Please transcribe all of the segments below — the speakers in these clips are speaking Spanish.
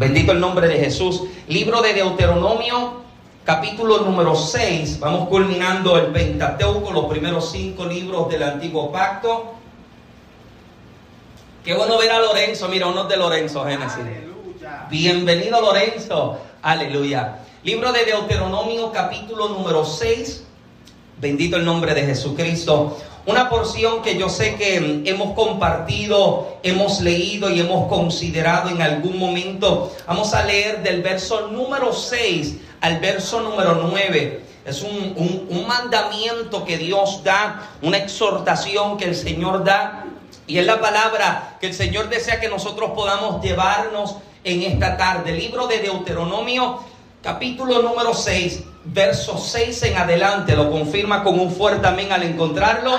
Bendito el nombre de Jesús. Libro de Deuteronomio, capítulo número 6. Vamos culminando el Pentateuco, los primeros cinco libros del antiguo pacto. Qué bueno ver a Lorenzo. Mira, uno de Lorenzo, Génesis. Bienvenido, Lorenzo. Aleluya. Libro de Deuteronomio, capítulo número 6. Bendito el nombre de Jesucristo. Una porción que yo sé que hemos compartido, hemos leído y hemos considerado en algún momento. Vamos a leer del verso número 6 al verso número 9. Es un, un, mandamiento que Dios da, una exhortación que el Señor da. Y es la palabra que el Señor desea que nosotros podamos llevarnos en esta tarde. libro de Deuteronomio, capítulo número 6, verso 6 en adelante. Lo confirma con un fuerte amén al encontrarlo.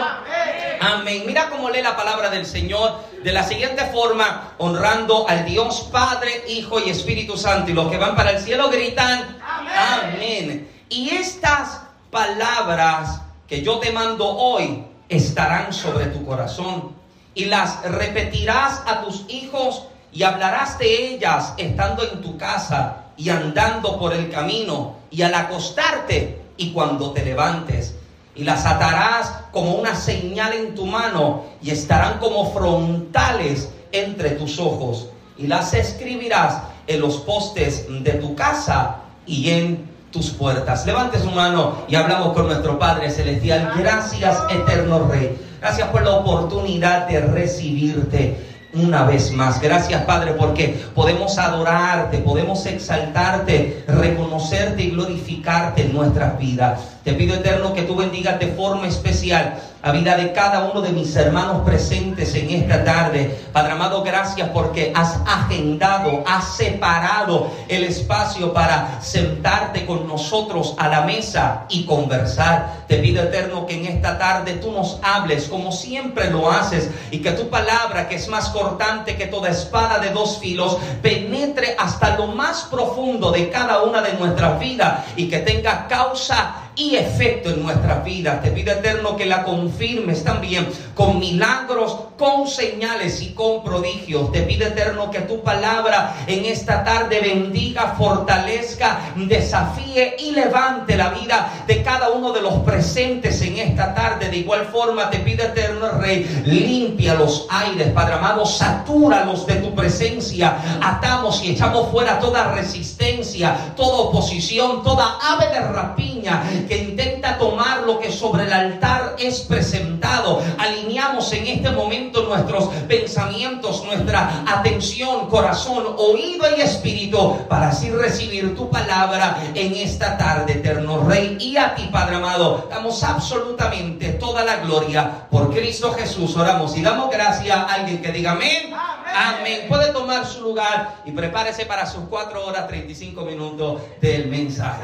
Amén. Mira cómo lee la palabra del Señor de la siguiente forma, honrando al Dios Padre, Hijo y Espíritu Santo. Y los que van para el cielo gritan, amén. Y estas palabras que yo te mando hoy estarán sobre tu corazón y las repetirás a tus hijos y hablarás de ellas estando en tu casa y andando por el camino y al acostarte y cuando te levantes. Y las atarás como una señal en tu mano y estarán como frontales entre tus ojos. Y las escribirás en los postes de tu casa y en tus puertas. Levante su mano y hablamos con nuestro Padre Celestial. Gracias, eterno Rey. Gracias por la oportunidad de recibirte una vez más. Gracias Padre porque podemos adorarte, podemos exaltarte, reconocerte y glorificarte en nuestras vidas. Te pido eterno que tú bendigas de forma especial a vida de cada uno de mis hermanos presentes en esta tarde. Padre amado, gracias porque has agendado, has separado el espacio para sentarte con nosotros a la mesa y conversar. Te pido eterno que en esta tarde tú nos hables como siempre lo haces y que tu palabra, que es más cortante que toda espada de dos filos, penetre hasta lo más profundo de cada una de nuestras vidas y que tenga causa y efecto en nuestras vidas. Te pido eterno que la confirmes también con milagros, con señales y con prodigios. Te pido eterno que tu palabra en esta tarde bendiga, fortalezca, desafíe y levante la vida de cada uno de los presentes en esta tarde. De igual forma te pido eterno Rey, limpia los aires, Padre amado, satúralos de tu presencia. Atamos y echamos fuera toda resistencia, toda oposición, toda ave de rapiña que intenta tomar lo que sobre el altar es presentado. Alineamos en este momento nuestros pensamientos, nuestra atención, corazón, oído y espíritu para así recibir tu palabra en esta tarde, eterno Rey. Y a ti, Padre amado, damos absolutamente toda la gloria por Cristo Jesús. Oramos y damos gracias a alguien que diga amén. Amén. Puede tomar su lugar y prepárese para sus cuatro horas 35 minutos del mensaje.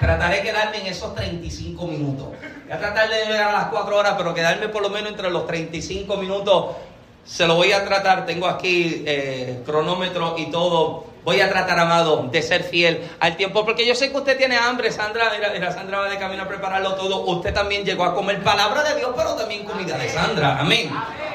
Trataré de quedarme en esos 35 minutos. Voy a tratar de llegar a las 4 horas, pero quedarme por lo menos entre los 35 minutos. Se lo voy a tratar. Tengo aquí eh, cronómetro y todo. Voy a tratar, amado, de ser fiel al tiempo, porque yo sé que usted tiene hambre, Sandra. Mira, Sandra va de camino a prepararlo todo. Usted también llegó a comer palabra de Dios, pero también comida de Sandra. Amén.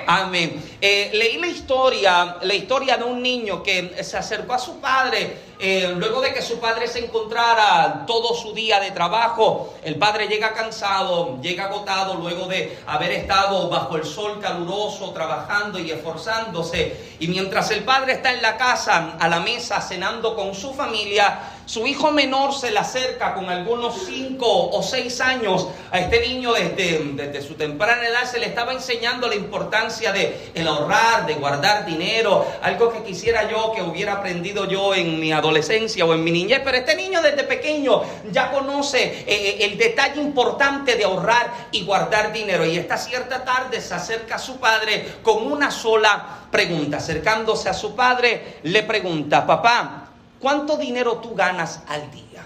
Amén. Eh, leí la historia, la historia de un niño que se acercó a su padre eh, luego de que su padre se encontrara todo su día de trabajo, el padre llega cansado, llega agotado luego de haber estado bajo el sol caluroso, trabajando y esforzándose. Y mientras el padre está en la casa, a la mesa, cenando con su familia, su hijo menor se le acerca con algunos cinco o seis años a este niño desde, desde su temprana edad. Se le estaba enseñando la importancia de ahorrar, de guardar dinero, algo que quisiera yo que hubiera aprendido yo en mi adolescencia o en mi niñez. Pero este niño desde pequeño ya conoce eh, eh, el detalle importante de ahorrar y guardar dinero. Y esta cierta tarde se acerca a su padre con una sola pregunta. Acercándose a su padre, le pregunta, papá, ¿Cuánto dinero tú ganas al día?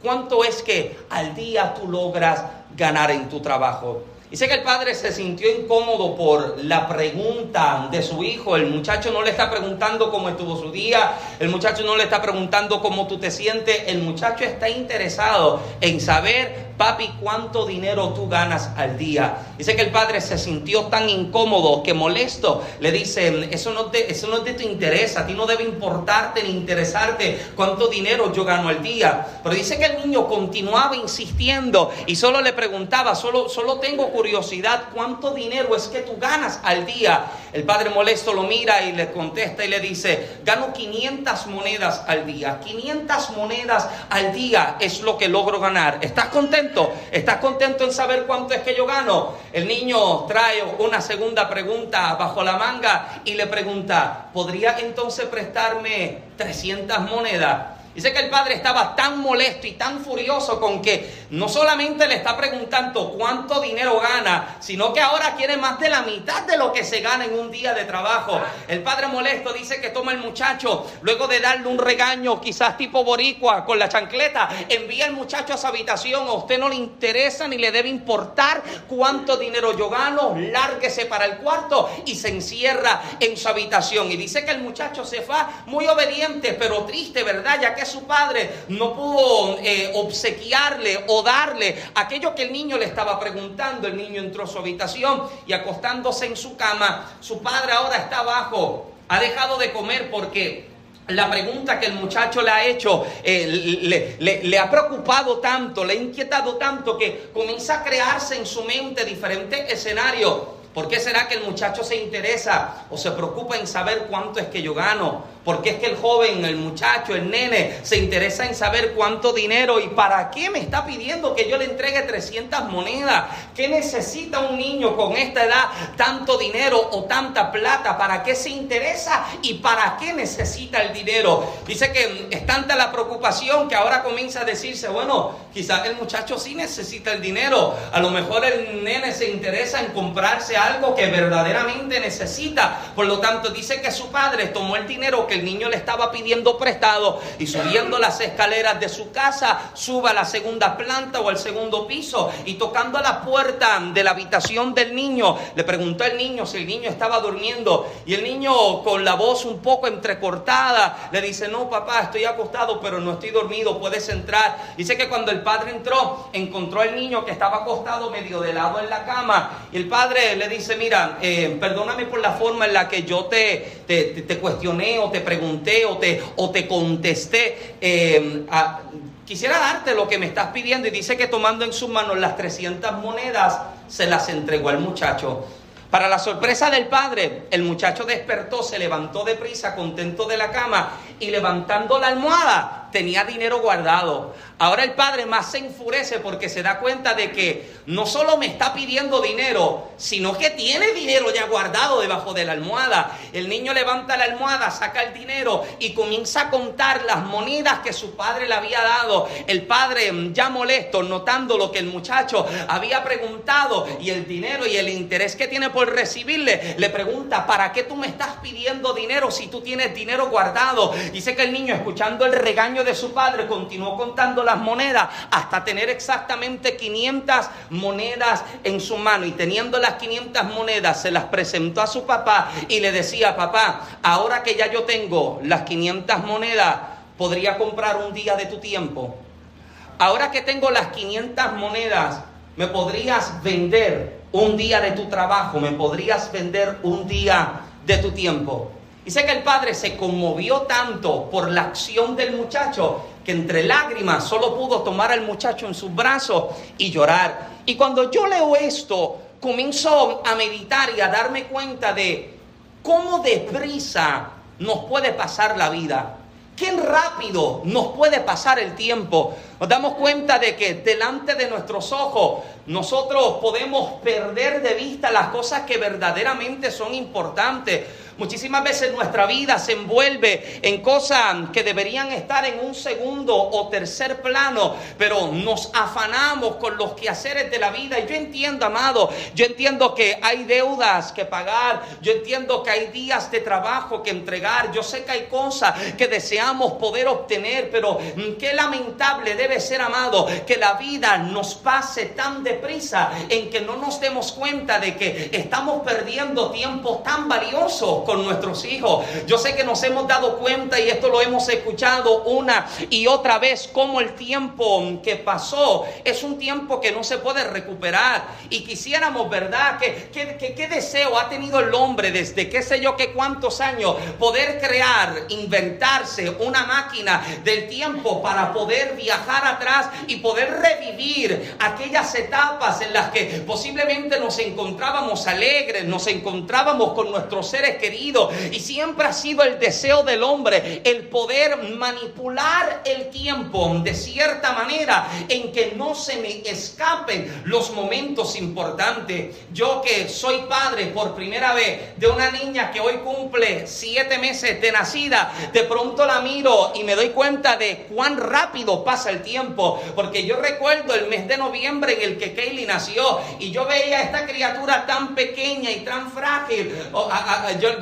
¿Cuánto es que al día tú logras ganar en tu trabajo? Dice que el padre se sintió incómodo por la pregunta de su hijo. El muchacho no le está preguntando cómo estuvo su día. El muchacho no le está preguntando cómo tú te sientes. El muchacho está interesado en saber papi, ¿cuánto dinero tú ganas al día? Dice que el padre se sintió tan incómodo que molesto. Le dice, eso no, te, eso no te interesa, a ti no debe importarte ni interesarte cuánto dinero yo gano al día. Pero dice que el niño continuaba insistiendo y solo le preguntaba, solo, solo tengo curiosidad, ¿cuánto dinero es que tú ganas al día? El padre molesto lo mira y le contesta y le dice, gano 500 monedas al día. 500 monedas al día es lo que logro ganar. ¿Estás contento? ¿Estás contento en saber cuánto es que yo gano? El niño trae una segunda pregunta bajo la manga y le pregunta, ¿podría entonces prestarme 300 monedas? Dice que el padre estaba tan molesto y tan furioso con que no solamente le está preguntando cuánto dinero gana, sino que ahora quiere más de la mitad de lo que se gana en un día de trabajo. El padre molesto dice que toma el muchacho, luego de darle un regaño, quizás tipo boricua, con la chancleta, envía al muchacho a su habitación. A usted no le interesa ni le debe importar cuánto dinero yo gano, lárguese para el cuarto y se encierra en su habitación. Y dice que el muchacho se va muy obediente, pero triste, ¿verdad? Ya que su padre no pudo eh, obsequiarle o darle aquello que el niño le estaba preguntando. El niño entró a su habitación y acostándose en su cama, su padre ahora está abajo, ha dejado de comer porque la pregunta que el muchacho le ha hecho eh, le, le, ha preocupado tanto, le ha inquietado tanto que comienza a crearse en su mente diferentes escenarios. ¿Por qué será que el muchacho se interesa o se preocupa en saber cuánto es que yo gano? Porque es que el joven, el muchacho, el nene se interesa en saber cuánto dinero y para qué me está pidiendo que yo le entregue 300 monedas. ¿Qué necesita un niño con esta edad tanto dinero o tanta plata? ¿Para qué se interesa y para qué necesita el dinero? Dice que es tanta la preocupación que ahora comienza a decirse, bueno, quizás el muchacho sí necesita el dinero. A lo mejor el nene se interesa en comprarse algo que verdaderamente necesita. Por lo tanto, dice que su padre tomó el dinero el niño le estaba pidiendo prestado y subiendo las escaleras de su casa, suba a la segunda planta o al segundo piso y tocando a la puerta de la habitación del niño, le preguntó al niño si el niño estaba durmiendo y el niño con la voz un poco entrecortada le dice, no papá, estoy acostado pero no estoy dormido, puedes entrar. Dice que cuando el padre entró, encontró al niño que estaba acostado medio de lado en la cama y el padre le dice, mira, eh, perdóname por la forma en la que yo te, te, te cuestioné o te pregunté o te, o te contesté. Eh, quisiera darte lo que me estás pidiendo y dice que tomando en sus manos las 300 monedas, se las entregó al muchacho. Para la sorpresa del padre, el muchacho despertó, se levantó deprisa, contento de la cama y levantando la almohada tenía dinero guardado. Ahora el padre más se enfurece porque se da cuenta de que no solo me está pidiendo dinero, sino que tiene dinero ya guardado debajo de la almohada. El niño levanta la almohada, saca el dinero y comienza a contar las monedas que su padre le había dado. El padre mm, ya molesto, notando lo que el muchacho había preguntado y el dinero y el interés que tiene por recibirle, le pregunta, ¿para qué tú me estás pidiendo dinero si tú tienes dinero guardado? Dice que el niño, escuchando el regaño de su padre, continuó contando las monedas hasta tener exactamente 500 monedas en su mano. Y teniendo las 500 monedas, se las presentó a su papá y le decía, papá, ahora que ya yo tengo las 500 monedas, podría comprar un día de tu tiempo. Ahora que tengo las 500 monedas, me podrías vender un día de tu trabajo, me podrías vender un día de tu tiempo. Dice que el padre se conmovió tanto por la acción del muchacho que entre lágrimas solo pudo tomar al muchacho en sus brazos y llorar. Y cuando yo leo esto, comienzo a meditar y a darme cuenta de cómo deprisa nos puede pasar la vida. Qué rápido nos puede pasar el tiempo. Nos damos cuenta de que delante de nuestros ojos nosotros podemos perder de vista las cosas que verdaderamente son importantes. Muchísimas veces nuestra vida se envuelve en cosas que deberían estar en un segundo o tercer plano, pero nos afanamos con los quehaceres de la vida. Y yo entiendo, amado, yo entiendo que hay deudas que pagar, yo entiendo que hay días de trabajo que entregar, yo sé que hay cosas que deseamos poder obtener, pero mm, qué lamentable debe ser, amado, que la vida nos pase tan deprisa en que no nos demos cuenta de que estamos perdiendo tiempo tan valioso con nuestros hijos. Yo sé que nos hemos dado cuenta y esto lo hemos escuchado una y otra vez, como el tiempo que pasó es un tiempo que no se puede recuperar. Y quisiéramos, ¿verdad? Que, qué deseo ha tenido el hombre desde qué sé yo qué cuántos años poder crear, inventarse una máquina del tiempo para poder viajar atrás y poder revivir aquellas etapas en las que posiblemente nos encontrábamos alegres, nos encontrábamos con nuestros seres queridos y siempre ha sido el deseo del hombre el poder manipular el tiempo de cierta manera en que no se me escapen los momentos importantes. Yo que soy padre por primera vez de una niña que hoy cumple siete meses de nacida, de pronto la miro y me doy cuenta de cuán rápido pasa el tiempo, porque yo recuerdo el mes de noviembre en el que Kaylee nació y yo veía a esta criatura tan pequeña y tan frágil.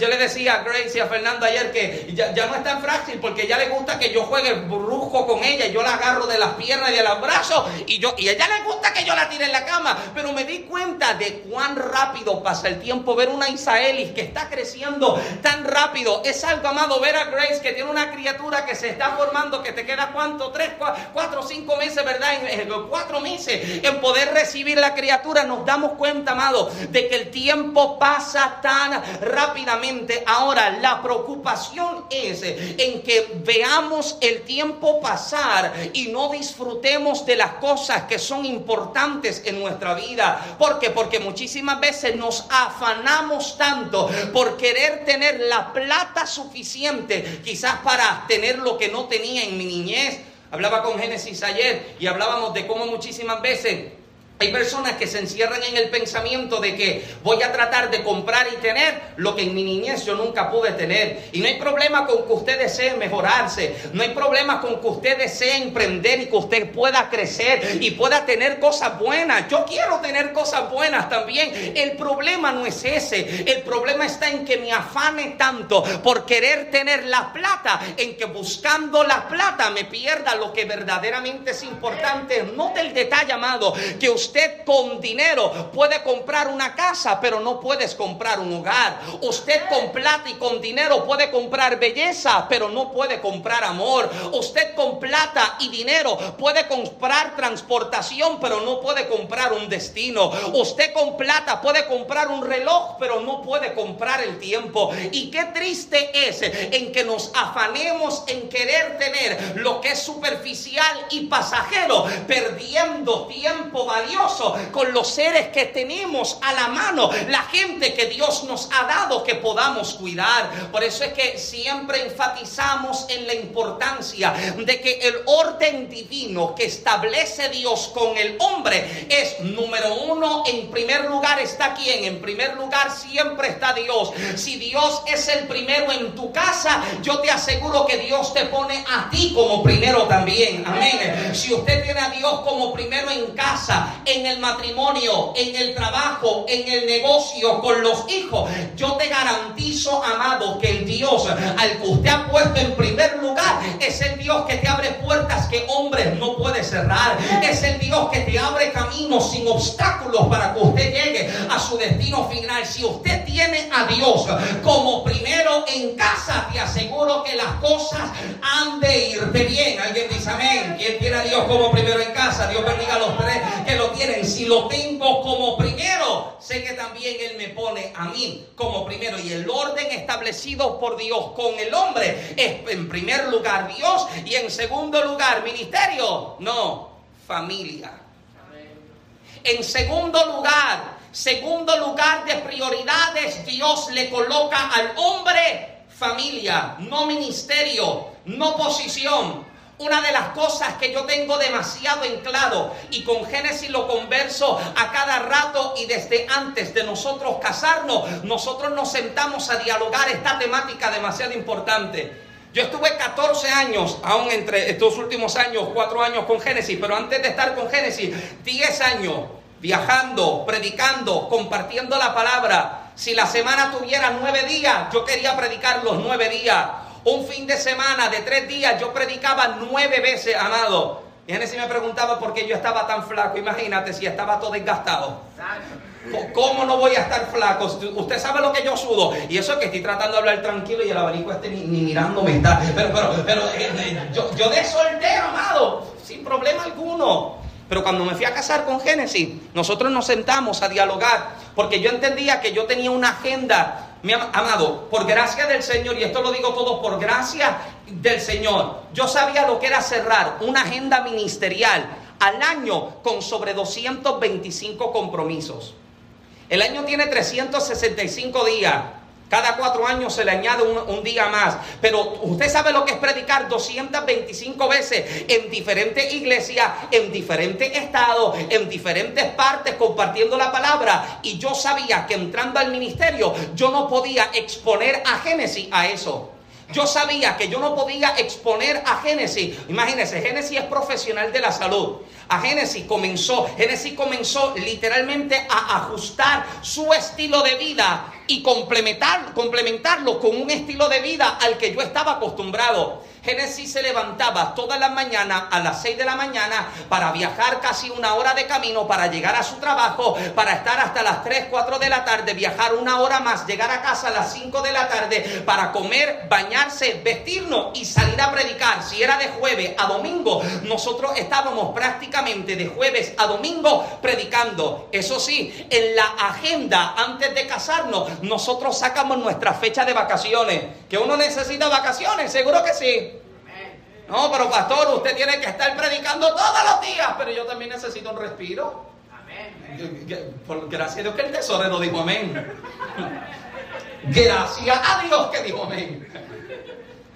Le decía a Grace y a Fernando ayer que ya, no es tan frágil porque ya le gusta que yo juegue brujo con ella. Yo la agarro de las piernas y de los brazos y, yo, y a ella le gusta que yo la tire en la cama. Pero me di cuenta de cuán rápido pasa el tiempo ver una Isaelis que está creciendo tan rápido. Es algo amado ver a Grace que tiene una criatura que se está formando, que te queda cuánto, tres, cuatro, cinco meses, ¿verdad? En, cuatro meses en poder recibir la criatura. Nos damos cuenta, amado, de que el tiempo pasa tan rápidamente. Ahora, la preocupación es en que veamos el tiempo pasar y no disfrutemos de las cosas que son importantes en nuestra vida. Porque muchísimas veces nos afanamos tanto por querer tener la plata suficiente, quizás para tener lo que no tenía en mi niñez. Hablaba con Génesis ayer y hablábamos de cómo muchísimas veces hay personas que se encierran en el pensamiento de que voy a tratar de comprar y tener lo que en mi niñez yo nunca pude tener. Y no hay problema con que usted desee mejorarse. No hay problema con que usted desee emprender y que usted pueda crecer y pueda tener cosas buenas. Yo quiero tener cosas buenas también. El problema no es ese. El problema está en que me afane tanto por querer tener la plata, en que buscando la plata me pierda lo que verdaderamente es importante. Note el detalle, amado, que usted Usted con dinero puede comprar una casa, pero no puedes comprar un hogar. Usted con plata y con dinero puede comprar belleza, pero no puede comprar amor. Usted con plata y dinero puede comprar transportación, pero no puede comprar un destino. Usted con plata puede comprar un reloj, pero no puede comprar el tiempo. Y qué triste es en que nos afanemos en querer tener lo es superficial y pasajero, perdiendo tiempo valioso con los seres que tenemos a la mano, la gente que Dios nos ha dado que podamos cuidar. Por eso es que siempre enfatizamos en la importancia de que el orden divino que establece Dios con el hombre es número uno, en primer lugar está quien, en primer lugar siempre está Dios. Si Dios es el primero en tu casa, yo te aseguro que Dios te pone a ti como primero también. Amén. Si usted tiene a Dios como primero en casa, en el matrimonio, en el trabajo, en el negocio, con los hijos, yo te garantizo, amado, que el Dios al que usted ha puesto en primer lugar es el Dios que te abre puertas que hombres no puede cerrar. Es el Dios que te abre caminos sin obstáculos para que usted llegue a su destino final. Si usted tiene a Dios como primero en casa, te aseguro que las cosas han de irte bien. Alguien dice amén. ¿Quién tiene a Dios como primero en casa? Dios bendiga a los tres que lo tienen si lo tengo como primero, sé que también Él me pone a mí como primero. Y el orden establecido por Dios con el hombre es en primer lugar Dios y en segundo lugar ministerio. No, familia. En segundo lugar, segundo lugar de prioridades, Dios le coloca al hombre familia, no ministerio, no posición. Una de las cosas que yo tengo demasiado en claro y con Génesis lo converso a cada rato y desde antes de nosotros casarnos, nosotros nos sentamos a dialogar esta temática demasiado importante. Yo estuve 14 años, aún entre estos últimos años, 4 años con Génesis, pero antes de estar con Génesis, 10 años viajando, predicando, compartiendo la palabra. Si la semana tuviera 9 días, yo quería predicar los 9 días. Un fin de semana de 3 días, yo predicaba 9 veces, amado. Y Génesis me preguntaba por qué yo estaba tan flaco. Imagínate si estaba todo desgastado. ¿Cómo no voy a estar flaco? Usted sabe lo que yo sudo. Y eso es que estoy tratando de hablar tranquilo y el abanico este ni, mirándome está. Pero, pero, pero eh, eh, yo, yo de soltero, amado, sin problema alguno. Pero cuando me fui a casar con Génesis, nosotros nos sentamos a dialogar porque yo entendía que yo tenía una agenda mi amado, por gracia del Señor, y esto lo digo todo por gracia del Señor, yo sabía lo que era cerrar una agenda ministerial al año con sobre 225 compromisos. El año tiene 365 días. Cada cuatro años se le añade un, día más. Pero usted sabe lo que es predicar 225 veces en diferentes iglesias, en diferentes estados, en diferentes partes, compartiendo la palabra. Y yo sabía que entrando al ministerio, yo no podía exponer a Génesis a eso. Yo sabía que yo no podía exponer a Génesis. Imagínense, Génesis es profesional de la salud. A Génesis comenzó, Génesis comenzó literalmente a ajustar su estilo de vida y complementar, complementarlo con un estilo de vida al que yo estaba acostumbrado. Génesis se levantaba todas las mañanas a las 6 de la mañana para viajar casi una hora de camino para llegar a su trabajo, para estar hasta las 3, 4 de la tarde, viajar una hora más, llegar a casa a las 5 de la tarde para comer, bañarse, vestirnos y salir a predicar. Si era de jueves a domingo, nosotros estábamos prácticamente de jueves a domingo predicando. Eso sí, en la agenda antes de casarnos, nosotros sacamos nuestra fecha de vacaciones. Que uno necesita vacaciones, seguro que sí. No, pero pastor, usted tiene que estar predicando todos los días, pero yo también necesito un respiro. Amén. Gracias a Dios que el tesorero dijo amén. Gracias a Dios que dijo amén.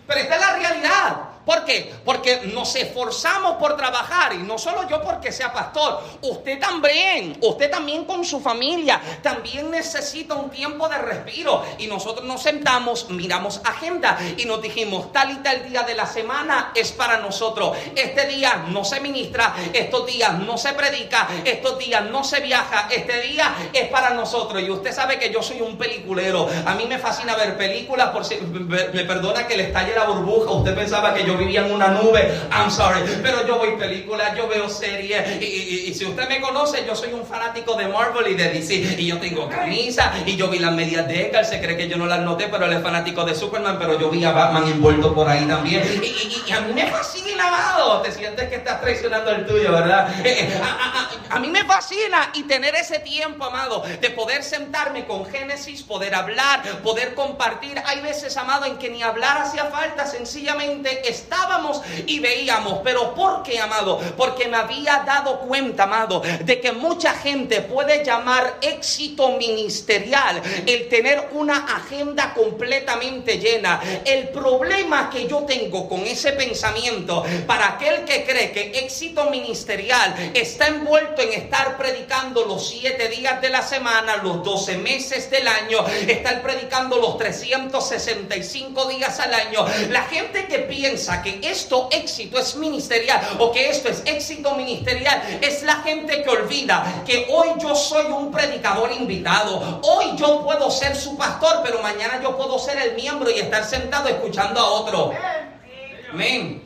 Pero esta es la realidad. ¿Por qué? Porque nos esforzamos por trabajar y no solo yo porque sea pastor, usted también, usted también con su familia, también necesita un tiempo de respiro y nosotros nos sentamos, miramos agenda y nos dijimos, tal y tal día de la semana es para nosotros. Este día no se ministra, estos días no se predica, estos días no se viaja, este día es para nosotros. Y usted sabe que yo soy un peliculero, a mí me fascina ver películas, por si me perdona que le estalle la burbuja, usted pensaba que yo vivía en una nube. I'm sorry. Pero yo voy películas, yo veo series. Y, si usted me conoce, yo soy un fanático de Marvel y de DC. Y yo tengo camisa. Y yo vi las medias de Edgar. Se cree que yo no las noté, pero él es fanático de Superman. Pero yo vi a Batman envuelto por ahí también. Y, a mí me fascina, amado. Te sientes que estás traicionando el tuyo, ¿verdad? Eh, eh, a, mí me fascina y tener ese tiempo, amado, de poder sentarme con Génesis, poder hablar, poder compartir. Hay veces, amado, en que ni hablar hacía falta. Sencillamente es estábamos y veíamos. Pero ¿por qué, amado? Porque me había dado cuenta, amado, de que mucha gente puede llamar éxito ministerial el tener una agenda completamente llena. El problema que yo tengo con ese pensamiento, para aquel que cree que éxito ministerial está envuelto en estar predicando los siete días de la semana, los doce meses del año, estar predicando los 365 días al año. La gente que piensa que esto éxito es ministerial o que esto es éxito ministerial es la gente que olvida que hoy yo soy un predicador invitado. Hoy yo puedo ser su pastor, pero mañana yo puedo ser el miembro y estar sentado escuchando a otro. Amén.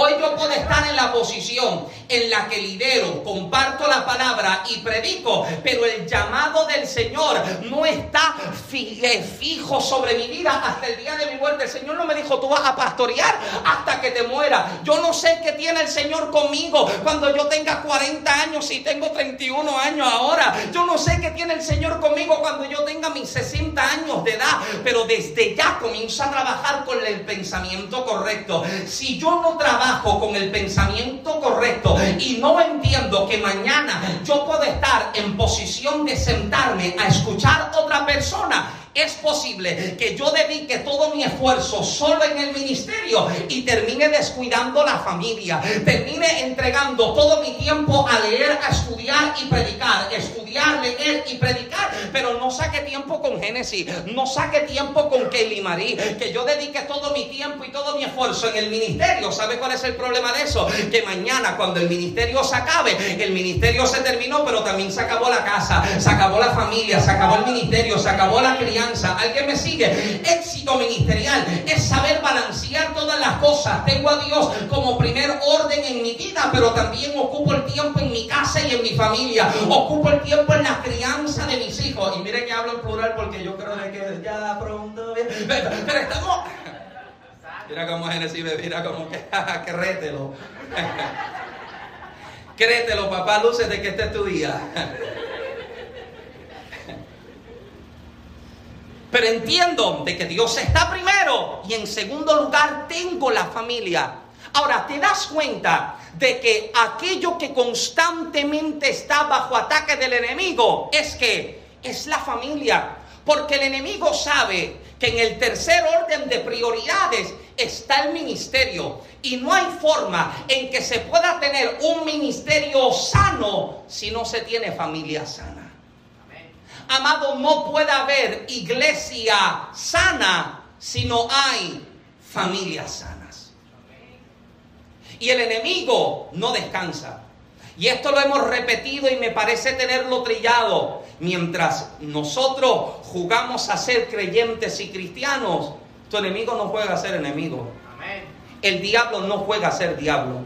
Hoy yo puedo estar en la posición en la que lidero, comparto la palabra y predico, pero el llamado del Señor no está eh, fijo sobre mi vida hasta el día de mi muerte. El Señor no me dijo, tú vas a pastorear hasta que te muera. Yo no sé qué tiene el Señor conmigo cuando yo tenga 40 años y tengo 31 años ahora. Yo no sé qué tiene el Señor conmigo cuando yo tenga mis 60 años de edad, pero desde ya comienzo a trabajar con el pensamiento correcto. Si yo no trabajo, con el pensamiento correcto y no entiendo que mañana yo puedo estar en posición de sentarme a escuchar otra persona, Es posible que yo dedique todo mi esfuerzo solo en el ministerio y termine descuidando la familia. Termine entregando todo mi tiempo a leer, a estudiar y predicar. Estudiar, leer y predicar. Pero no saque tiempo con Génesis. No saque tiempo con Kelly Marie. Que yo dedique todo mi tiempo y todo mi esfuerzo en el ministerio. ¿Sabe cuál es el problema de eso? Que mañana cuando el ministerio se acabe, el ministerio se terminó, pero también se acabó la casa, se acabó la familia, se acabó el ministerio, se acabó la crianza. ¿Alguien me sigue? Éxito ministerial es saber balancear todas las cosas. Tengo a Dios como primer orden en mi vida, pero también ocupo el tiempo en mi casa y en mi familia. Ocupo el tiempo en la crianza de mis hijos. Y mire que hablo en plural porque yo creo que ya pronto. Pero, estamos. Mira cómo Génesis me mira como que, créetelo. créetelo, papá, luces de que este es tu día. Pero entiendo de que Dios está primero y en segundo lugar tengo la familia. Ahora, ¿te das cuenta de que aquello que constantemente está bajo ataque del enemigo es que es la familia? Porque el enemigo sabe que en el tercer orden de prioridades está el ministerio. Y no hay forma en que se pueda tener un ministerio sano si no se tiene familia sana. Amado, no puede haber iglesia sana si no hay familias sanas. Y el enemigo no descansa. Y esto lo hemos repetido y me parece tenerlo trillado. Mientras nosotros jugamos a ser creyentes y cristianos, tu enemigo no juega a ser enemigo. El diablo no juega a ser diablo.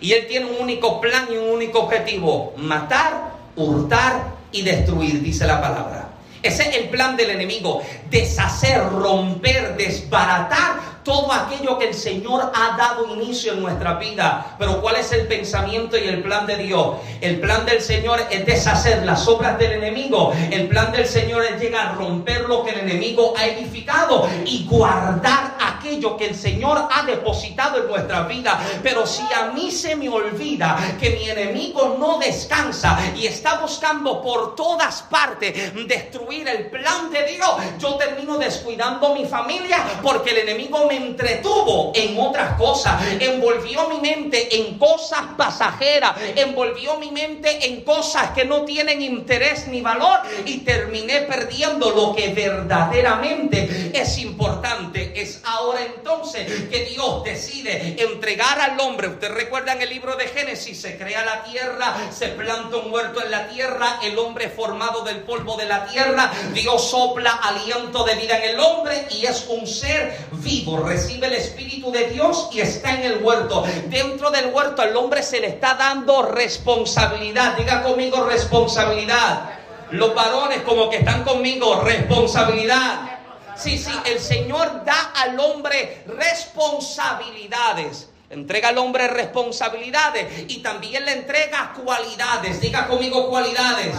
Y él tiene un único plan y un único objetivo, matar, hurtar y destruir, dice la palabra. Ese es el plan del enemigo, deshacer, romper, desbaratar todo aquello que el Señor ha dado inicio en nuestra vida. Pero ¿cuál es el pensamiento y el plan de Dios? El plan del Señor es deshacer las obras del enemigo. El plan del Señor es llegar a romper lo que el enemigo ha edificado y guardar aquello que el Señor ha depositado en nuestra vida. Pero si a mí se me olvida que mi enemigo no descansa y está buscando por todas partes destruir el plan de Dios, yo termino descuidando mi familia porque el enemigo me entretuvo en otras cosas, envolvió mi mente en cosas pasajeras, envolvió mi mente en cosas que no tienen interés ni valor y terminé perdiendo lo que verdaderamente es importante. Es ahora entonces que Dios decide entregar al hombre. Usted recuerda en el libro de Génesis, se crea la tierra, se planta un huerto en la tierra, el hombre formado del polvo de la tierra, Dios sopla aliento de vida en el hombre y es un ser vivo recibe el Espíritu de Dios y está en el huerto. Dentro del huerto al hombre se le está dando responsabilidad. Diga conmigo responsabilidad. Los varones como que están conmigo, responsabilidad. Sí, sí, el Señor da al hombre responsabilidades. Entrega al hombre responsabilidades y también le entrega cualidades. Diga conmigo cualidades.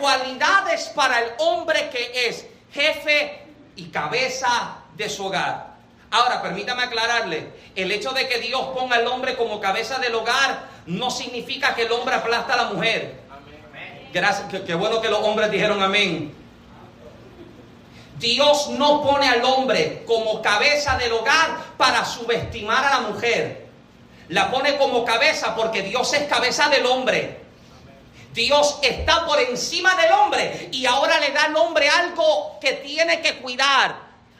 Cualidades para el hombre que es jefe y cabeza de su hogar. Ahora, permítame aclararle, el hecho de que Dios ponga al hombre como cabeza del hogar no significa que el hombre aplasta a la mujer. Gracias, qué, bueno que los hombres dijeron amén. Dios no pone al hombre como cabeza del hogar para subestimar a la mujer. La pone como cabeza porque Dios es cabeza del hombre. Dios está por encima del hombre y ahora le da al hombre algo que tiene que cuidar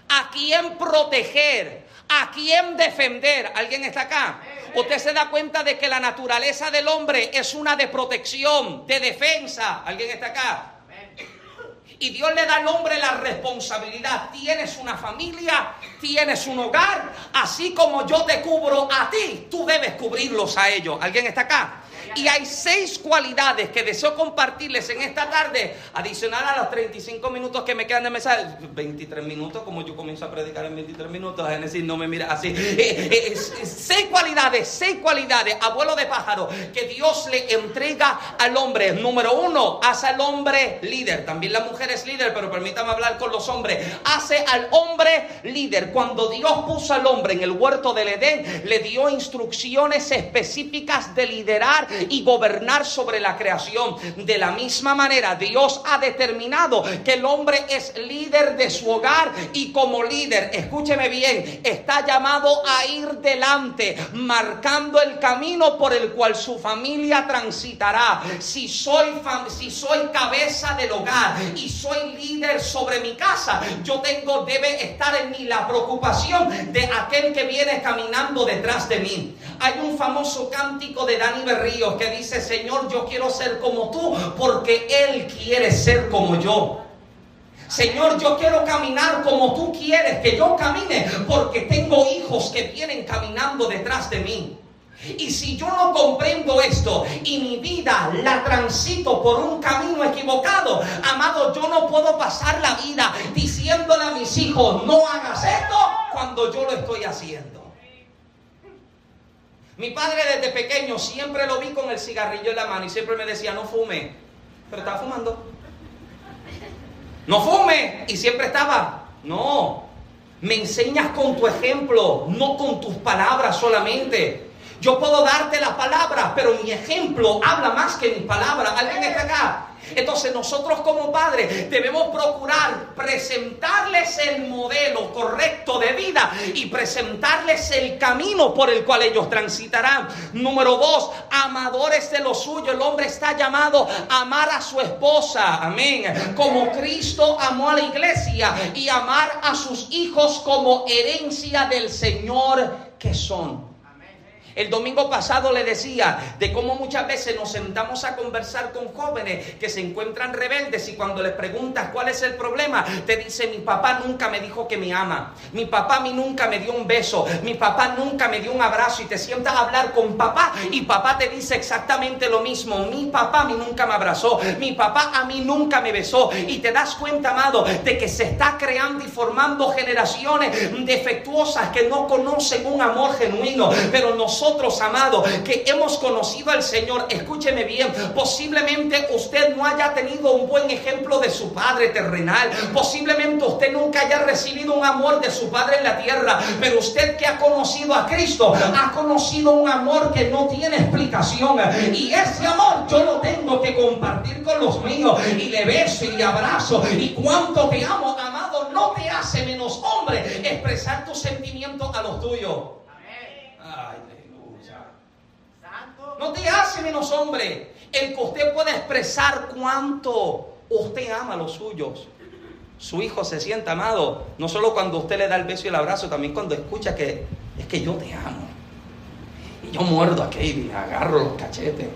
a quién proteger, a quién defender. ¿Alguien está acá? Usted se da cuenta de que la naturaleza del hombre es una de protección, de defensa. ¿Alguien está acá? Y Dios le da al hombre la responsabilidad. Tienes una familia, tienes un hogar. Así como yo te cubro a ti, tú debes cubrirlos a ellos. ¿Alguien está acá? Y hay seis cualidades que deseo compartirles en esta tarde, adicional a los 35 minutos que me quedan de mensaje. 23 minutos, como yo comienzo a predicar en 23 minutos, Génesis no me mira así. Eh, eh, seis cualidades, seis cualidades, abuelo de pájaro, que Dios le entrega al hombre. Número uno, hace al hombre líder. También la mujer es líder, pero permítame hablar con los hombres. Hace al hombre líder. Cuando Dios puso al hombre en el huerto del Edén, le dio instrucciones específicas de liderar y gobernar sobre la creación. De la misma manera, Dios ha determinado que el hombre es líder de su hogar y como líder, escúcheme bien, está llamado a ir delante, marcando el camino por el cual su familia transitará. Si soy, si soy cabeza del hogar y soy líder sobre mi casa, yo tengo, debe estar en mí la preocupación de aquel que viene caminando detrás de mí. Hay un famoso cántico de Dani Berríos que dice, Señor, yo quiero ser como tú porque Él quiere ser como yo. Señor, yo quiero caminar como tú quieres que yo camine, porque tengo hijos que vienen caminando detrás de mí. Y si yo no comprendo esto y mi vida la transito por un camino equivocado, amado, yo no puedo pasar la vida diciéndole a mis hijos, no hagas esto cuando yo lo estoy haciendo. Mi padre desde pequeño siempre lo vi con el cigarrillo en la mano y siempre me decía, no fume. Pero estaba fumando. No fume. Y siempre estaba, no. Me enseñas con tu ejemplo, no con tus palabras solamente. Yo puedo darte la palabra, pero mi ejemplo habla más que mi palabra. ¿Alguien está acá? Entonces nosotros como padres debemos procurar presentarles el modelo correcto de vida y presentarles el camino por el cual ellos transitarán. Número dos, amadores de lo suyo. El hombre está llamado a amar a su esposa. Amén. Como Cristo amó a la iglesia y amar a sus hijos como herencia del Señor que son. El domingo pasado le decía de cómo muchas veces nos sentamos a conversar con jóvenes que se encuentran rebeldes y cuando les preguntas cuál es el problema, te dice mi papá nunca me dijo que me ama, mi papá a mí nunca me dio un beso, mi papá nunca me dio un abrazo y te sientas a hablar con papá y papá te dice exactamente lo mismo, mi papá a mí nunca me abrazó, mi papá a mí nunca me besó y te das cuenta, amado, de que se está creando y formando generaciones defectuosas que no conocen un amor genuino, pero nosotros nosotros, amados, que hemos conocido al Señor, escúcheme bien, posiblemente usted no haya tenido un buen ejemplo de su Padre terrenal, posiblemente usted nunca haya recibido un amor de su Padre en la tierra, pero usted que ha conocido a Cristo, ha conocido un amor que no tiene explicación. Y ese amor yo lo tengo que compartir con los míos. Y le beso y le abrazo. Y cuánto te amo, amado, no te hace menos hombre expresar tus sentimientos a los tuyos. No te hace menos hombre el que usted pueda expresar cuánto usted ama a los suyos. Su hijo se sienta amado, no solo cuando usted le da el beso y el abrazo, también cuando escucha que es que yo te amo. Y yo muerdo a Katie, agarro los cachetes.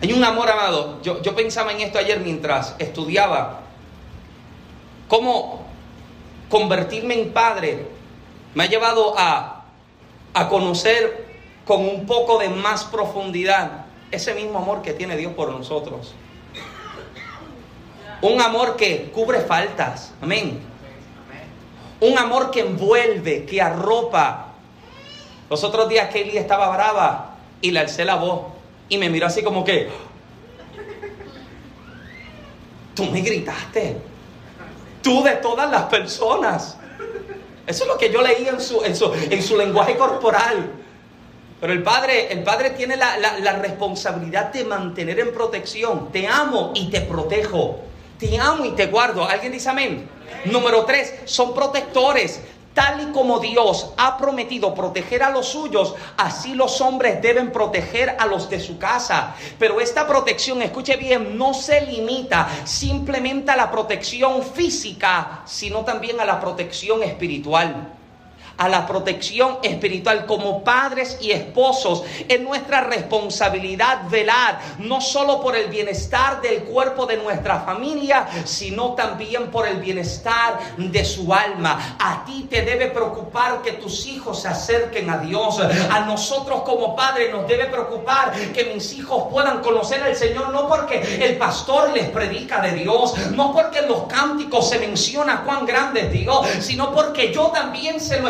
Hay un amor amado. Yo, yo pensaba en esto ayer mientras estudiaba. Cómo convertirme en padre me ha llevado a, a conocer con un poco de más profundidad ese mismo amor que tiene Dios por nosotros. Un amor que cubre faltas. Amén. Un amor que envuelve, que arropa. Los otros días Kelly estaba brava y le alcé la voz y me miró así como que, tú me gritaste. Tú de todas las personas. Eso es lo que yo leí en su, en su, en su lenguaje corporal. Pero el padre, el padre tiene la, la, responsabilidad de mantener en protección. Te amo y te protejo. Te amo y te guardo. ¿Alguien dice amén? Número tres, son protectores. Tal y como Dios ha prometido proteger a los suyos, así los hombres deben proteger a los de su casa. Pero esta protección, escuche bien, no se limita simplemente a la protección física, sino también a la protección espiritual a la protección espiritual como padres y esposos. Es nuestra responsabilidad velar no solo por el bienestar del cuerpo de nuestra familia, sino también por el bienestar de su alma. A ti te debe preocupar que tus hijos se acerquen a Dios. A nosotros como padres nos debe preocupar que mis hijos puedan conocer al Señor, no porque el pastor les predica de Dios, no porque en los cánticos se menciona cuán grande es Dios, sino porque yo también se lo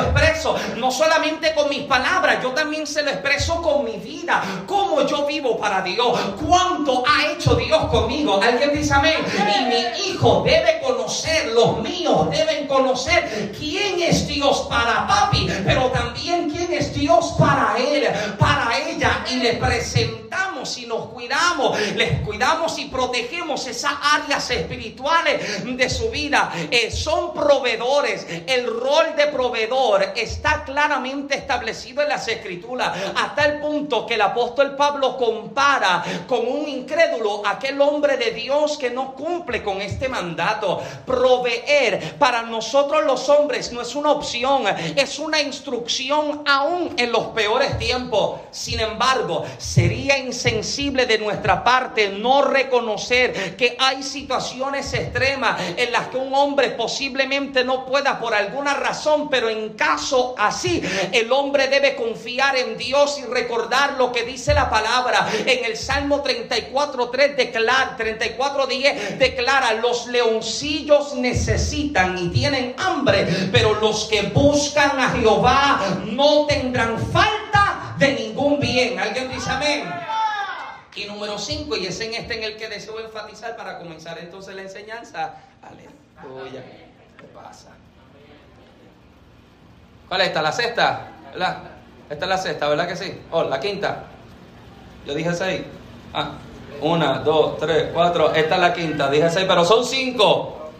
no solamente con mis palabras, yo también se lo expreso con mi vida, cómo yo vivo para Dios, cuánto ha hecho Dios conmigo. Alguien dice amén. Y mi hijo debe conocer, los míos deben conocer quién es Dios para papi, pero también quién es Dios para él, para ella. Y le presentamos y nos cuidamos, les cuidamos y protegemos esas áreas espirituales de su vida. Eh, son proveedores. El rol de proveedor está claramente establecido en las escrituras hasta el punto que el apóstol Pablo compara con un incrédulo aquel hombre de Dios que no cumple con este mandato. Proveer para nosotros los hombres no es una opción, es una instrucción aún en los peores tiempos. Sin embargo, sería insensible de nuestra parte no reconocer que hay situaciones extremas en las que un hombre posiblemente no pueda por alguna razón, pero en caso así, el hombre debe confiar en Dios y recordar lo que dice la palabra. En el Salmo 34.3 declara, 34.10 declara, los leoncillos necesitan y tienen hambre, pero los que buscan a Jehová no tendrán falta de ningún bien. ¿Alguien dice amén? Y número 5, y es en este en el que deseo enfatizar para comenzar entonces la enseñanza. Aleluya. ¿Qué pasa? ¿Cuál es esta? ¿La sexta? ¿Verdad? Esta es la sexta, ¿verdad que sí? Oh, la quinta. Yo dije seis. Ah, una, dos, tres, cuatro. Esta es la quinta. Dije seis, pero son cinco.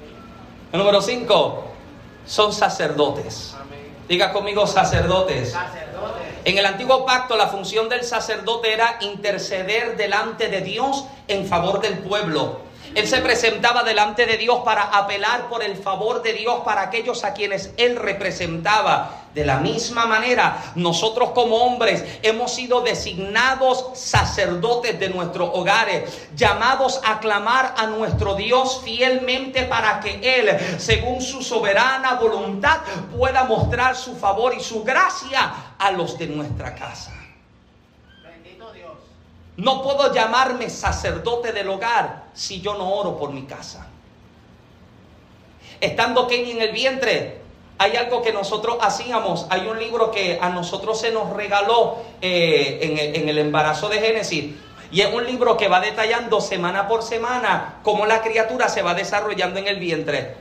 El número cinco son sacerdotes. Diga conmigo sacerdotes. En el antiguo pacto la función del sacerdote era interceder delante de Dios en favor del pueblo. Él se presentaba delante de Dios para apelar por el favor de Dios para aquellos a quienes él representaba. De la misma manera, nosotros como hombres hemos sido designados sacerdotes de nuestros hogares, llamados a clamar a nuestro Dios fielmente para que Él, según su soberana voluntad, pueda mostrar su favor y su gracia a los de nuestra casa. No puedo llamarme sacerdote del hogar si yo no oro por mi casa. Estando Kenny en el vientre, hay algo que nosotros hacíamos. Hay un libro que a nosotros se nos regaló eh, en, en el embarazo de Génesis. Y es un libro que va detallando semana por semana cómo la criatura se va desarrollando en el vientre.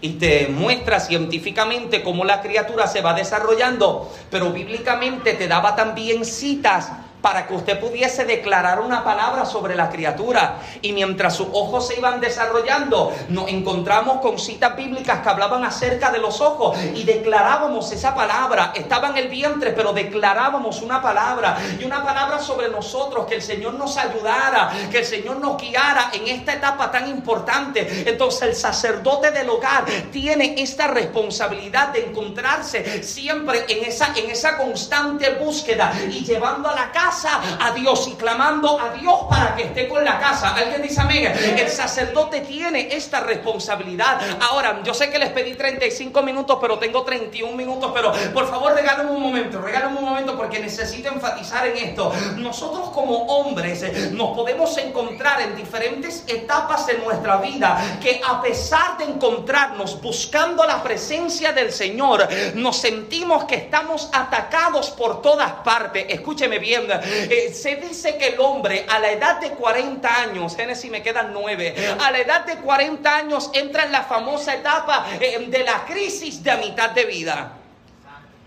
Y te muestra científicamente cómo la criatura se va desarrollando, pero bíblicamente te daba también citas para que usted pudiese declarar una palabra sobre la criatura. Y mientras sus ojos se iban desarrollando, nos encontramos con citas bíblicas que hablaban acerca de los ojos y declarábamos esa palabra. Estaba en el vientre, pero declarábamos una palabra y una palabra sobre nosotros, que el Señor nos ayudara, que el Señor nos guiara en esta etapa tan importante. Entonces el sacerdote del hogar tiene esta responsabilidad de encontrarse siempre en esa, en esa constante búsqueda y llevando a la casa a Dios y clamando a Dios para que esté con la casa. Alguien dice amén. El sacerdote tiene esta responsabilidad. Ahora, yo sé que les pedí 35 minutos, pero tengo 31 minutos. Pero por favor, regálenme un momento, regálenme un momento porque necesito enfatizar en esto. Nosotros como hombres eh, nos podemos encontrar en diferentes etapas de nuestra vida que a pesar de encontrarnos buscando la presencia del Señor, nos sentimos que estamos atacados por todas partes. Escúcheme bien, eh, se dice que el hombre a la edad de 40 años, Génesis me quedan 9, a la edad de 40 años entra en la famosa etapa eh, de la crisis de mitad de vida.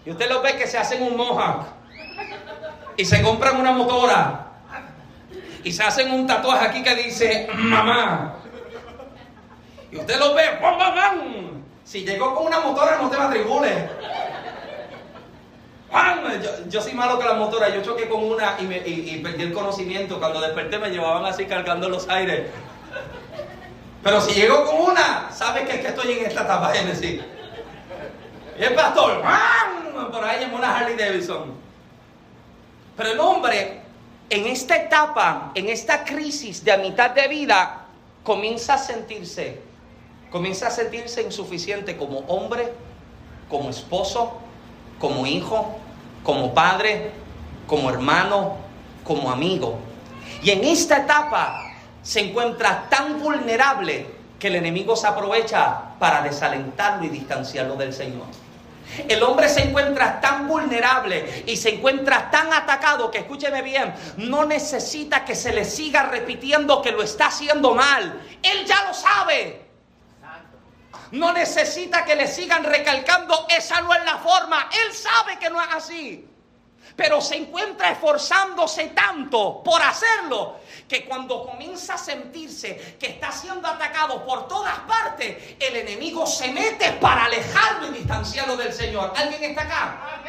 Y usted lo ve que se hacen un mohawk y se compran una motora y se hacen un tatuaje aquí que dice mamá. Y usted lo ve, ¡bam, bam, bam! Si llegó con una motora, no te matricule. Yo, soy malo con la motora. Yo choqué con una y, perdí el conocimiento. Cuando desperté me llevaban así cargando los aires. Pero si llego con una, sabes que es que estoy en esta etapa Génesis. Y el pastor, por ahí en una Harley Davidson. Pero el hombre, en esta etapa, en esta crisis de a mitad de vida, comienza a sentirse, comienza a sentirse insuficiente como hombre, como esposo, como hijo, como padre, como hermano, como amigo. Y en esta etapa se encuentra tan vulnerable que el enemigo se aprovecha para desalentarlo y distanciarlo del Señor. El hombre se encuentra tan vulnerable y se encuentra tan atacado que escúcheme bien, no necesita que se le siga repitiendo que lo está haciendo mal. Él ya lo sabe. No necesita que le sigan recalcando, esa no es la forma. Él sabe que no es así. pero se encuentra esforzándose tanto por hacerlo que cuando comienza a sentirse que está siendo atacado por todas partes, el enemigo se mete para alejarlo y distanciarlo del Señor. ¿Alguien está acá?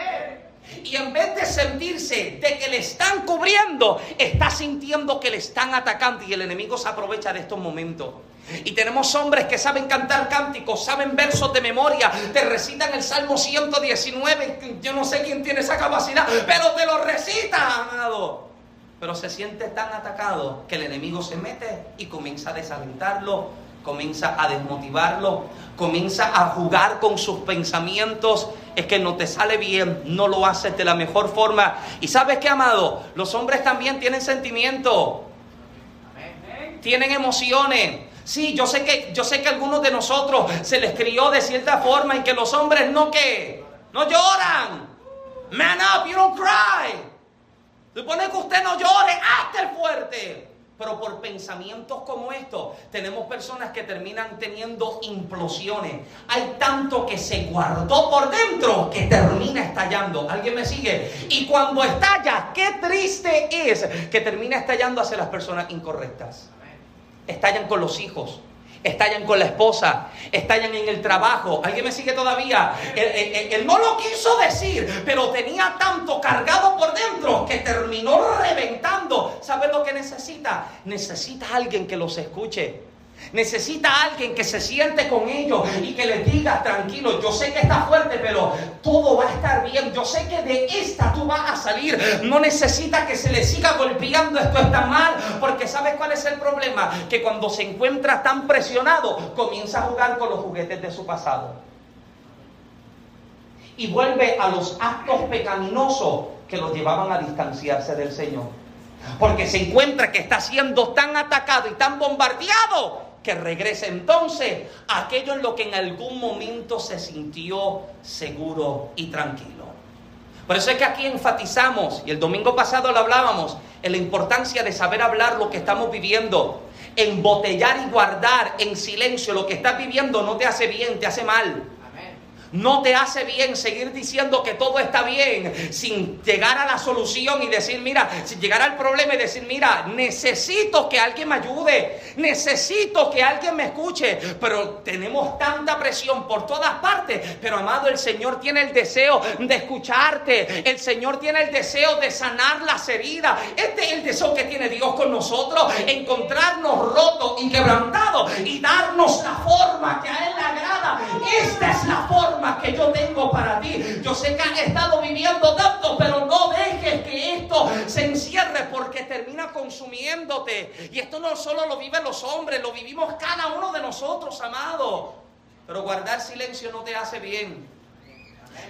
Y en vez de sentirse de que le están cubriendo, está sintiendo que le están atacando y el enemigo se aprovecha de estos momentos. Y tenemos hombres que saben cantar cánticos, saben versos de memoria, te recitan el Salmo 119. Yo no sé quién tiene esa capacidad, pero te lo recita, amado. Pero se siente tan atacado que el enemigo se mete y comienza a desalentarlo, comienza a desmotivarlo, comienza a jugar con sus pensamientos. Es que no te sale bien, no lo haces de la mejor forma. Y sabes qué, amado, los hombres también tienen sentimientos, tienen emociones. Sí, yo sé que yo sé que algunos de nosotros se les crió de cierta forma en que los hombres no que no lloran. Man up, you don't cry. Supone que usted no llore, hazte el fuerte. Pero por pensamientos como estos, tenemos personas que terminan teniendo implosiones. Hay tanto que se guardó por dentro que termina estallando. ¿Alguien me sigue? Y cuando estalla, qué triste es que termina estallando hacia las personas incorrectas estallan con los hijos, estallan con la esposa, estallan en el trabajo. ¿Alguien me sigue todavía? Él, no lo quiso decir, pero tenía tanto cargado por dentro que terminó reventando. ¿Sabes lo que necesita? Necesita alguien que los escuche. Necesita alguien que se siente con ellos y que les diga, tranquilo, yo sé que está fuerte, pero todo va a estar bien. Yo sé que de esta tú vas a salir. No necesita que se le siga golpeando, esto está mal, porque ¿sabes cuál es el problema? Que cuando se encuentra tan presionado, comienza a jugar con los juguetes de su pasado. Y vuelve a los actos pecaminosos que lo llevaban a distanciarse del Señor. Porque se encuentra que está siendo tan atacado y tan bombardeado que regrese entonces aquello en lo que en algún momento se sintió seguro y tranquilo. Por eso es que aquí enfatizamos, y el domingo pasado lo hablábamos, en la importancia de saber hablar lo que estamos viviendo. Embotellar y guardar en silencio lo que estás viviendo no te hace bien, te hace mal. No te hace bien seguir diciendo que todo está bien sin llegar a la solución y decir, mira, sin llegar al problema y decir, mira, necesito que alguien me ayude, necesito que alguien me escuche, pero tenemos tanta presión por todas partes, pero amado, el Señor tiene el deseo de escucharte, el Señor tiene el deseo de sanar las heridas, este es el deseo que tiene Dios con nosotros, encontrarnos rotos y quebrantados y darnos la forma que a Él le agrada. Esta es la forma que yo tengo para ti. Yo sé que has estado viviendo tanto, pero no dejes que esto se encierre porque termina consumiéndote. Y esto no solo lo viven los hombres, lo vivimos cada uno de nosotros, amado. Pero guardar silencio no te hace bien.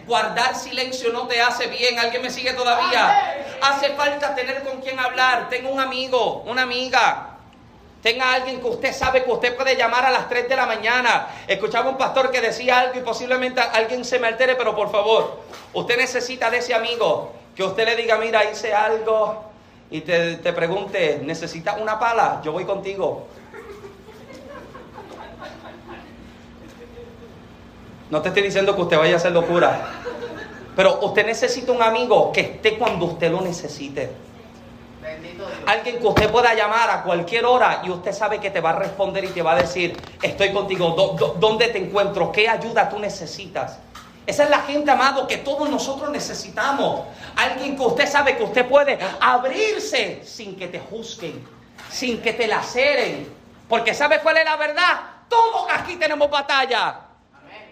Guardar silencio no te hace bien. ¿Alguien me sigue todavía? Hace falta tener con quien hablar. Tengo un amigo, una amiga Tenga alguien que usted sabe que usted puede llamar a las 3 de la mañana. Escuchaba un pastor que decía algo y posiblemente alguien se me altere, pero por favor, usted necesita de ese amigo que usted le diga, mira, hice algo y te, te pregunte, ¿necesitas una pala? Yo voy contigo. No te estoy diciendo que usted vaya a hacer locura, pero usted necesita un amigo que esté cuando usted lo necesite. Alguien que usted pueda llamar a cualquier hora y usted sabe que te va a responder y te va a decir, estoy contigo, ¿dónde te encuentro? ¿Qué ayuda tú necesitas? Esa es la gente, amado, que todos nosotros necesitamos. Alguien que usted sabe que usted puede abrirse sin que te juzguen, sin que te laceren. Porque ¿sabe cuál es la verdad? Todos aquí tenemos batalla.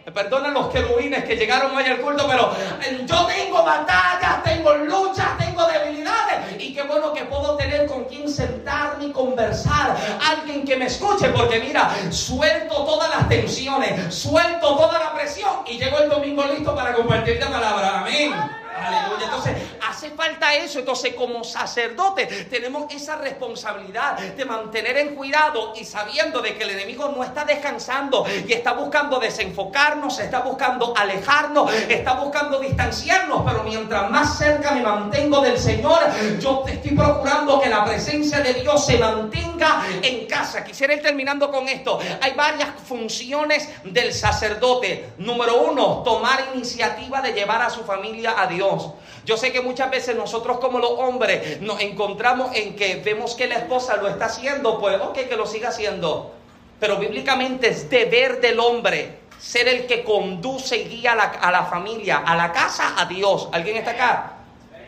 Me perdonan los querubines que llegaron hoy al culto, pero eh, yo tengo batallas, tengo luchas, tengo debilidades. Y qué bueno que puedo tener con quien sentarme y conversar. Alguien que me escuche, porque mira, suelto todas las tensiones, suelto toda la presión y llego el domingo listo para compartir la palabra. Amén. Aleluya. Entonces, hace falta eso. Entonces, como sacerdote, tenemos esa responsabilidad de mantener en cuidado y sabiendo de que el enemigo no está descansando y está buscando desenfocarnos, está buscando alejarnos, está buscando distanciarnos. Pero mientras más cerca me mantengo del Señor, yo estoy procurando que la presencia de Dios se mantenga en casa. Quisiera ir terminando con esto. Hay varias funciones del sacerdote. Número uno, tomar iniciativa de llevar a su familia a Dios. Yo sé que muchas veces nosotros como los hombres nos encontramos en que vemos que la esposa lo está haciendo, pues ok, que lo siga haciendo. Pero bíblicamente es deber del hombre ser el que conduce y guía a la, familia, a la casa, a Dios. ¿Alguien está acá?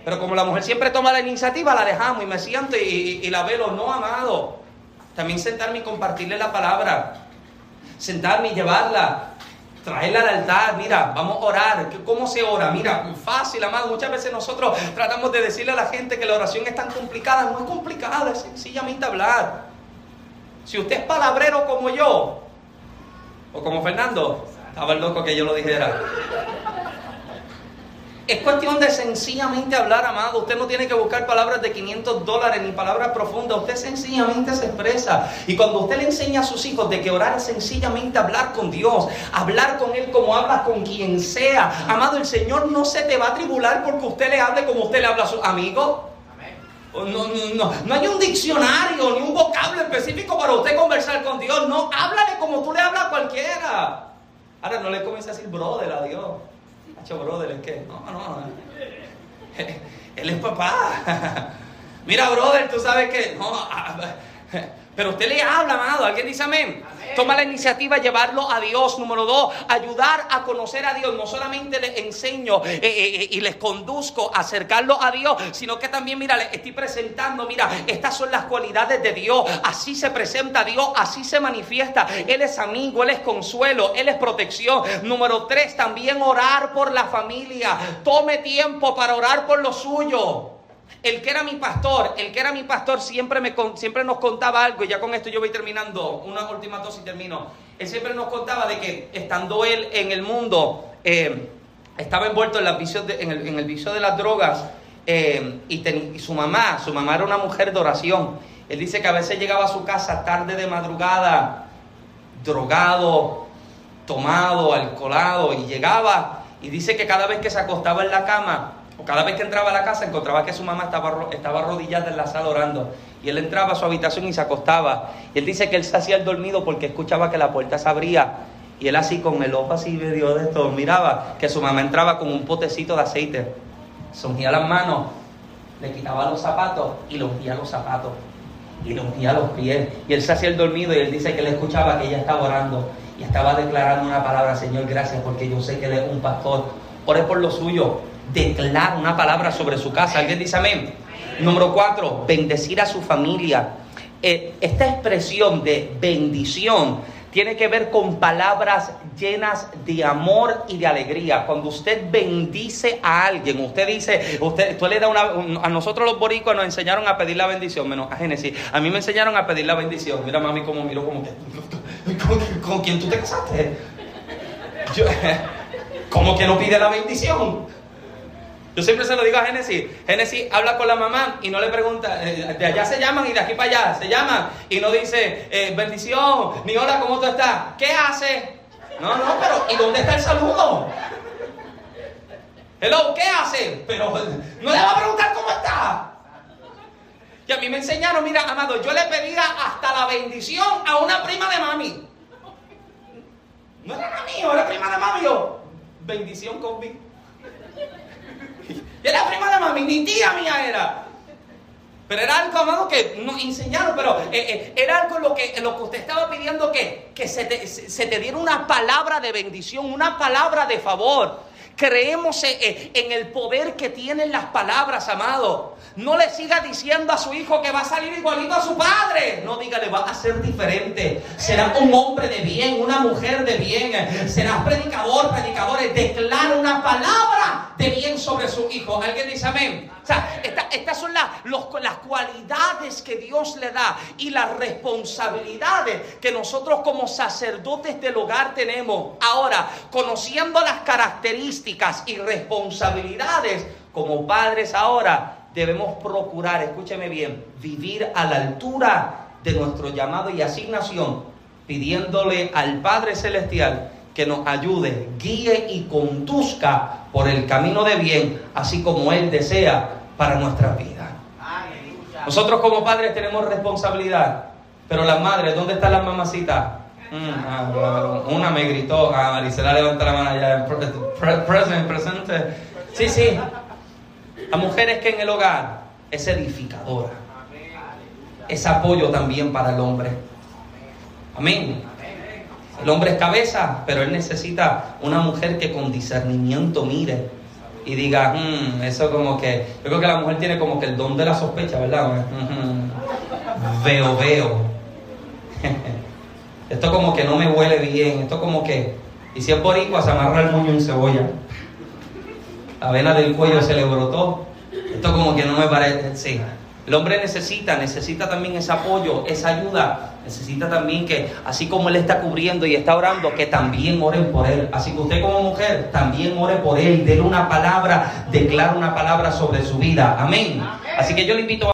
Pero como la mujer siempre toma la iniciativa, la dejamos y me siento y, la velo. No, amado. También sentarme y compartirle la palabra. Sentarme y llevarla traerla al altar, mira, vamos a orar. ¿Cómo se ora? Mira, fácil, amado. Muchas veces nosotros tratamos de decirle a la gente que la oración es tan complicada. No es complicada, es sencillamente hablar. Si usted es palabrero como yo, o como Fernando, estaba el loco que yo lo dijera. Es cuestión de sencillamente hablar, amado. Usted no tiene que buscar palabras de 500 dólares ni palabras profundas. Usted sencillamente se expresa. Y cuando usted le enseña a sus hijos de que orar es sencillamente hablar con Dios, hablar con Él como habla con quien sea. Amado, el Señor no se te va a tribular porque usted le hable como usted le habla a sus amigos. No, no, no, no hay un diccionario ni un vocablo específico para usted conversar con Dios. No, háblale como tú le hablas a cualquiera. Ahora no le comiences a decir brother a Dios brother, ¿es qué? No, no. Él es papá. Mira, brother, tú sabes que. No, pero usted le habla, amado. ¿Alguien dice amén? Toma la iniciativa de llevarlo a Dios. Número dos, ayudar a conocer a Dios. No solamente les enseño eh, eh, eh, y les conduzco a acercarlo a Dios, sino que también, mira, les estoy presentando, mira, estas son las cualidades de Dios. Así se presenta Dios, así se manifiesta. Él es amigo, Él es consuelo, Él es protección. Número tres, también orar por la familia. Tome tiempo para orar por lo suyo. El que era mi pastor, el que era mi pastor siempre, me, siempre nos contaba algo, y ya con esto yo voy terminando, una última dos y termino. Él siempre nos contaba de que estando él en el mundo, eh, estaba envuelto en, en, el, vicio de las drogas, eh, y, su mamá, su mamá era una mujer de oración. Él dice que a veces llegaba a su casa tarde de madrugada, drogado, tomado, alcoholado, y llegaba, y dice que cada vez que se acostaba en la cama, cada vez que entraba a la casa encontraba que su mamá estaba, estaba arrodillada en la sala orando. Y él entraba a su habitación y se acostaba. Y él dice que él se hacía el dormido porque escuchaba que la puerta se abría. Y él así con el ojo así medio de esto, miraba que su mamá entraba con un potecito de aceite. Se ungía las manos, le quitaba los zapatos y le ungía los zapatos. Y le ungía los pies. Y él se hacía el dormido y él dice que él escuchaba que ella estaba orando. Y estaba declarando una palabra, Señor, gracias porque yo sé que él es un pastor. Ore por lo suyo declara una palabra sobre su casa. ¿Alguien dice amén? Número cuatro, bendecir a su familia. Eh, esta expresión de bendición tiene que ver con palabras llenas de amor y de alegría. Cuando usted bendice a alguien, usted dice, usted, tú le da una, a nosotros los boricuas nos enseñaron a pedir la bendición, menos a Génesis. A mí me enseñaron a pedir la bendición. Mira, mami, cómo miro, como que, ¿con, quién tú te casaste? ¿Cómo que no pide la bendición? Yo siempre se lo digo a Génesis. Génesis habla con la mamá y no le pregunta, eh, de allá se llaman y de aquí para allá se llaman. Y no dice, eh, bendición, ni hola, ¿cómo tú estás? ¿Qué hace? No, no, pero ¿y dónde está el saludo? Hello, ¿qué hace? Pero no le va a preguntar cómo está. Y a mí me enseñaron, mira, amado, yo le pedía hasta la bendición a una prima de mami. No era mío, era prima de mami. Yo, bendición con Era prima de mami, ni tía mía era. Pero era algo, amado, que nos enseñaron, pero eh, eh, era algo lo que, lo que usted estaba pidiendo que, que se, te, se te diera una palabra de bendición, una palabra de favor. Creemos en el poder que tienen las palabras, amado. No le siga diciendo a su hijo que va a salir igualito a su padre. No dígale, va a ser diferente. Será un hombre de bien, una mujer de bien. Serás predicador, predicadores. Declara una palabra de bien sobre su hijo. ¿Alguien dice amén? Estas son las, las cualidades que Dios le da y las responsabilidades que nosotros como sacerdotes del hogar tenemos. Ahora, conociendo las características y responsabilidades como padres ahora, debemos procurar, escúcheme bien, vivir a la altura de nuestro llamado y asignación, pidiéndole al Padre Celestial que nos ayude, guíe y conduzca por el camino de bien, así como Él desea para nuestra vida. Nosotros como padres tenemos responsabilidad Pero las madres, ¿dónde están las mamacitas? Mm, ah, una me gritó, a Marisela levanta la mano allá, presente, presente. Sí, sí. La mujer es que en el hogar es edificadora. Es apoyo también para el hombre. Amén. El hombre es cabeza, pero él necesita una mujer que con discernimiento mire y diga, hmm, eso como que, yo creo que la mujer tiene como que el don de la sospecha, ¿verdad? Veo, veo. Esto como que no me huele bien, esto como que, y si es boricua, se amarra el moño en cebolla. La vena del cuello se le brotó. Esto como que no me parece, sí. El hombre necesita, necesita también ese apoyo, esa ayuda. Necesita también que, así como él está cubriendo y está orando, que también oren por él. Así que usted como mujer, también ore por él. Dele una palabra, declara una palabra sobre su vida. Amén. Así que yo le invito a...